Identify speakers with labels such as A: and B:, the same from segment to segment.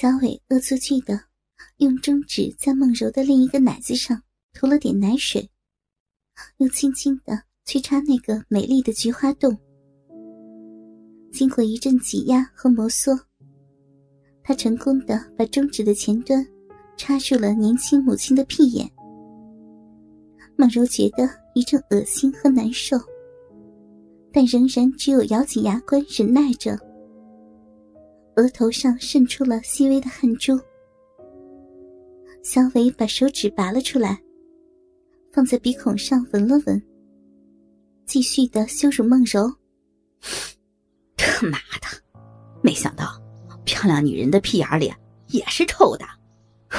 A: 小伟恶作剧的用中指在梦柔的另一个奶子上涂了点奶水，又轻轻的去插那个美丽的菊花洞。经过一阵挤压和摩挲，他成功的把中指的前端插入了年轻母亲的屁眼。梦柔觉得一阵恶心和难受，但仍然只有咬紧牙关忍耐着。额头上渗出了细微的汗珠，小伟把手指拔了出来，放在鼻孔上闻了闻，继续的羞辱梦柔。
B: 他妈的，没想到漂亮女人的屁眼里也是臭的，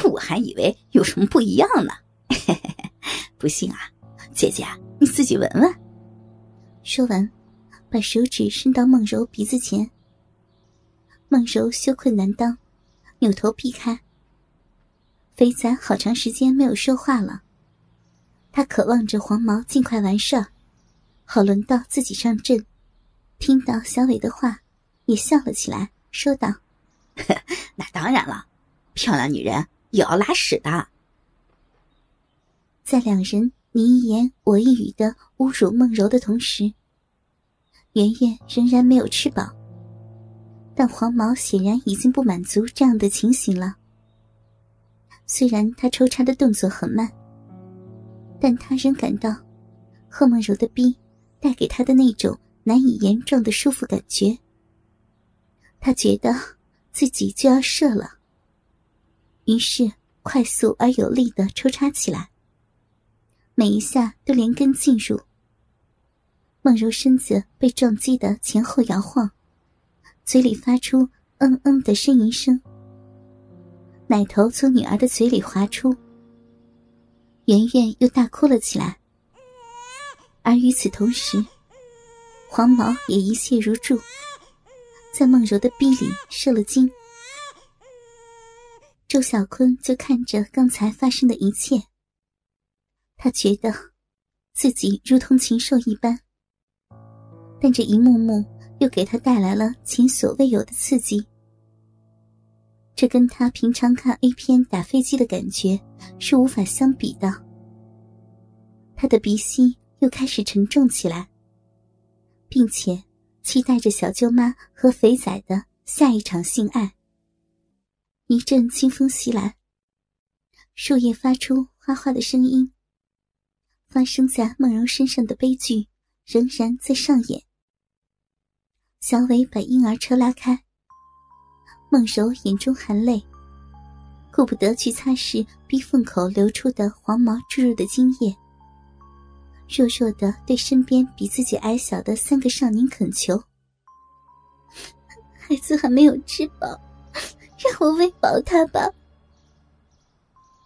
B: 我还以为有什么不一样呢。嘿嘿嘿。不信啊，姐姐，你自己闻闻。
A: 说完，把手指伸到梦柔鼻子前。梦柔羞愧难当，扭头避开。肥仔好长时间没有说话了，他渴望着黄毛尽快完事儿，好轮到自己上阵。听到小伟的话，也笑了起来，说道：“
B: 那当然了，漂亮女人也要拉屎的。”
A: 在两人你一言我一语的侮辱梦柔的同时，圆圆仍然没有吃饱。但黄毛显然已经不满足这样的情形了。虽然他抽插的动作很慢，但他仍感到贺梦柔的逼带给他的那种难以言状的舒服感觉。他觉得自己就要射了，于是快速而有力的抽插起来。每一下都连根进入，梦柔身子被撞击的前后摇晃，嘴里发出嗯嗯的呻吟声。奶头从女儿的嘴里滑出，圆圆又大哭了起来。而与此同时，黄毛也一泻如注，在梦柔的逼里射了精。周小坤就看着刚才发生的一切。他觉得自己如同禽兽一般，但这一幕幕又给他带来了前所未有的刺激。这跟他平常看 A 片打飞机的感觉是无法相比的。他的鼻息又开始沉重起来，并且期待着小舅妈和肥仔的下一场性爱。一阵清风袭来，树叶发出哗哗的声音。发生在梦柔身上的悲剧仍然在上演。小伟把婴儿车拉开，孟柔眼中含泪，顾不得去擦拭逼缝口流出的黄毛注入的精液，弱弱的对身边比自己矮小的三个少年恳求：“孩子还没有吃饱，让我喂饱他吧。”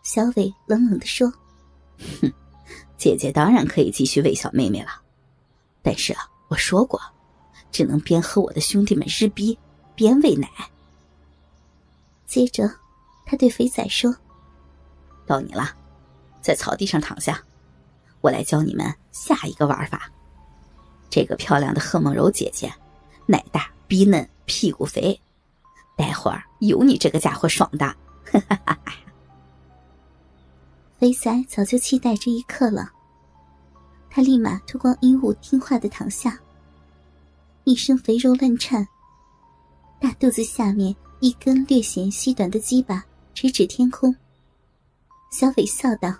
A: 小伟冷冷的说：“
B: 哼。”姐姐当然可以继续喂小妹妹了，但是啊，我说过，只能边和我的兄弟们日逼边喂奶。
A: 接着，他对肥仔说：“
B: 到你了，在草地上躺下，我来教你们下一个玩法。这个漂亮的贺梦柔姐姐，奶大逼嫩，屁股肥，待会儿有你这个家伙爽的。”哈哈哈哈
A: 肥仔早就期待这一刻了，他立马脱光衣物，听话的躺下，一身肥肉乱颤，大肚子下面一根略显细短的鸡巴直指天空。小伟笑道：“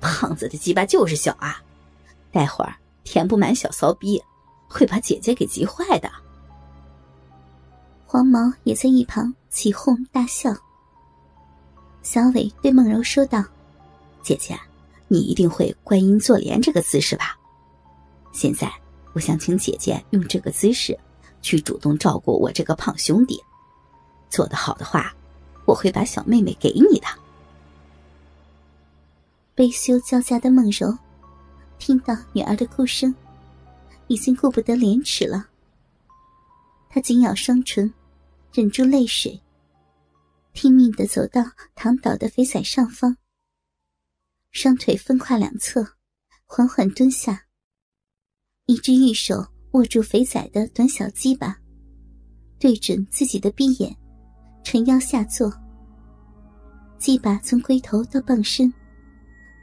B: 胖子的鸡巴就是小啊，待会儿填不满小骚逼，会把姐姐给急坏的。”
A: 黄毛也在一旁起哄大笑。小伟对梦柔说道：“
B: 姐姐，你一定会观音坐莲这个姿势吧？现在，我想请姐姐用这个姿势，去主动照顾我这个胖兄弟。做得好的话，我会把小妹妹给你的。”
A: 悲羞交加的梦柔，听到女儿的哭声，已经顾不得廉耻了。她紧咬双唇，忍住泪水。拼命的走到躺倒的肥仔上方，双腿分跨两侧，缓缓蹲下。一只玉手握住肥仔的短小鸡巴，对准自己的逼眼，沉腰下坐，鸡巴从龟头到棒身，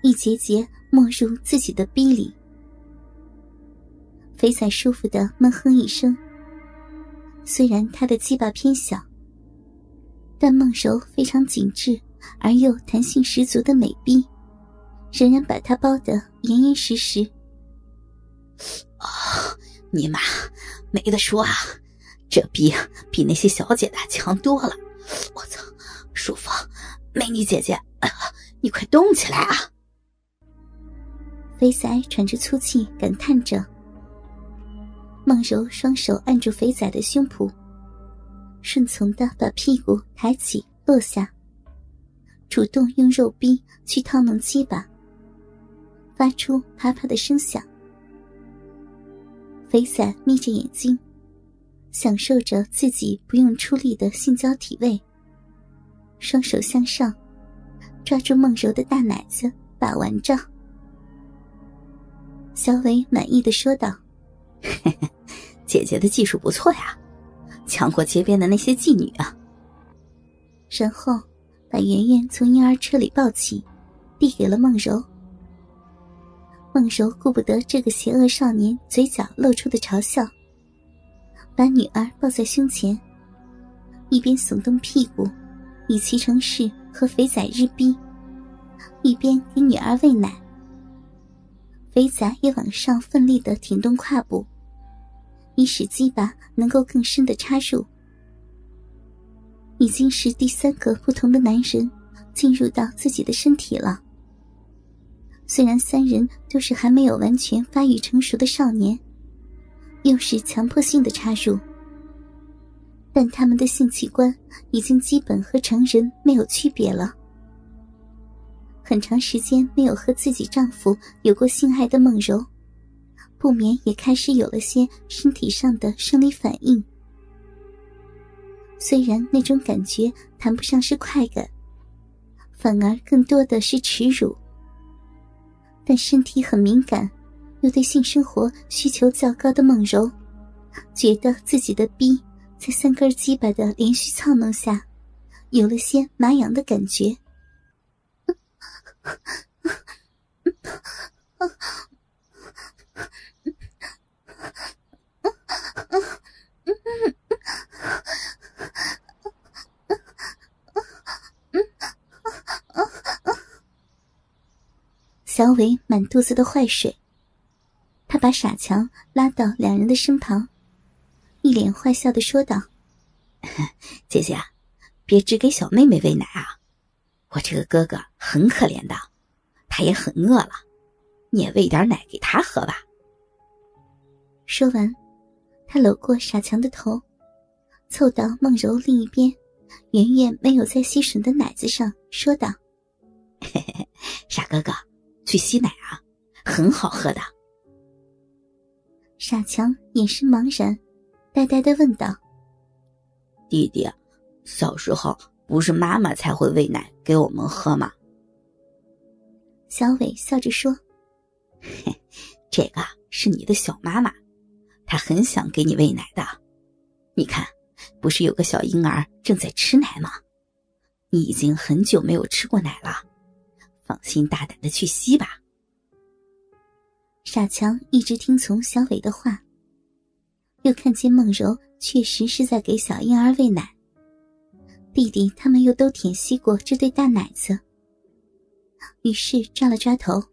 A: 一节节没入自己的逼里。肥仔舒服的闷哼一声。虽然他的鸡巴偏小，但梦柔非常紧致而又弹性十足的美臂，仍然把他包得严严实实。
B: 啊，尼玛，没得说啊！这逼比那些小姐的强多了，我操，舒服！美女姐姐，你快动起来啊！
A: 肥仔喘着粗气，感叹着。孟柔双手按住肥仔的胸脯，顺从的把屁股抬起落下，主动用肉逼去套弄鸡巴，发出啪啪的声响。肥仔眯着眼睛。享受着自己不用出力的性交体位，双手向上，抓住梦柔的大奶子把玩着。小伟满意的说道：“
B: 姐姐的技术不错呀，强过街边的那些妓女啊。”
A: 然后把圆圆从婴儿车里抱起，递给了梦柔。梦柔顾不得这个邪恶少年嘴角露出的嘲笑。把女儿抱在胸前，一边耸动屁股，以其成势和肥仔日逼，一边给女儿喂奶。肥仔也往上奋力的挺动胯部，以使鸡巴能够更深的插入。已经是第三个不同的男人进入到自己的身体了。虽然三人都是还没有完全发育成熟的少年。又是强迫性的插入，但他们的性器官已经基本和成人没有区别了。很长时间没有和自己丈夫有过性爱的梦柔，不免也开始有了些身体上的生理反应。虽然那种感觉谈不上是快感，反而更多的是耻辱，但身体很敏感。又对性生活需求较高的梦柔，觉得自己的逼在三根鸡巴的连续操弄下，有了些麻痒的感觉。为满肚子的坏水。他把傻强拉到两人的身旁，一脸坏笑的说道：“
B: 姐姐，别只给小妹妹喂奶啊！我这个哥哥很可怜的，他也很饿了，你也喂点奶给他喝吧。”
A: 说完，他搂过傻强的头，凑到梦柔另一边，圆圆没有在吸吮的奶子上，说道：“
B: 嘿嘿嘿，傻哥哥，去吸奶啊，很好喝的。”
A: 傻强眼神茫然，呆呆的问道：“
B: 弟弟，小时候不是妈妈才会喂奶给我们喝吗？”
A: 小伟笑着说：“
B: 嘿，这个是你的小妈妈，她很想给你喂奶的。你看，不是有个小婴儿正在吃奶吗？你已经很久没有吃过奶了，放心大胆的去吸吧。”
A: 傻强一直听从小伟的话，又看见梦柔确实是在给小婴儿喂奶，弟弟他们又都舔吸过这对大奶子，于是抓了抓头，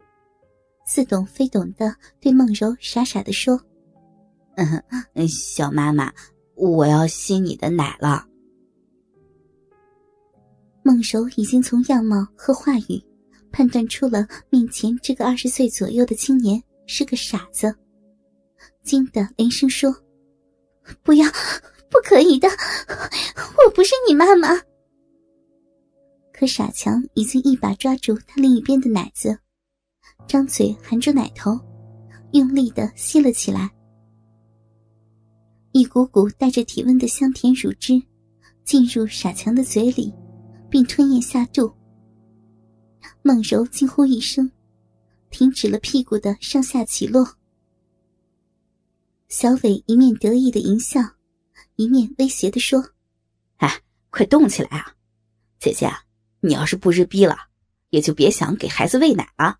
A: 似懂非懂的对梦柔傻傻的说：“
B: 嗯，小妈妈，我要吸你的奶了。”
A: 梦柔已经从样貌和话语判断出了面前这个二十岁左右的青年。是个傻子，惊得连声说：“不要，不可以的，我不是你妈妈。”可傻强已经一把抓住他另一边的奶子，张嘴含住奶头，用力的吸了起来。一股股带着体温的香甜乳汁进入傻强的嘴里，并吞咽下肚。孟柔惊呼一声。停止了屁股的上下起落，小伟一面得意的淫笑，一面威胁的说：“哎
B: 快动起来啊！姐姐，你要是不日逼了，也就别想给孩子喂奶了。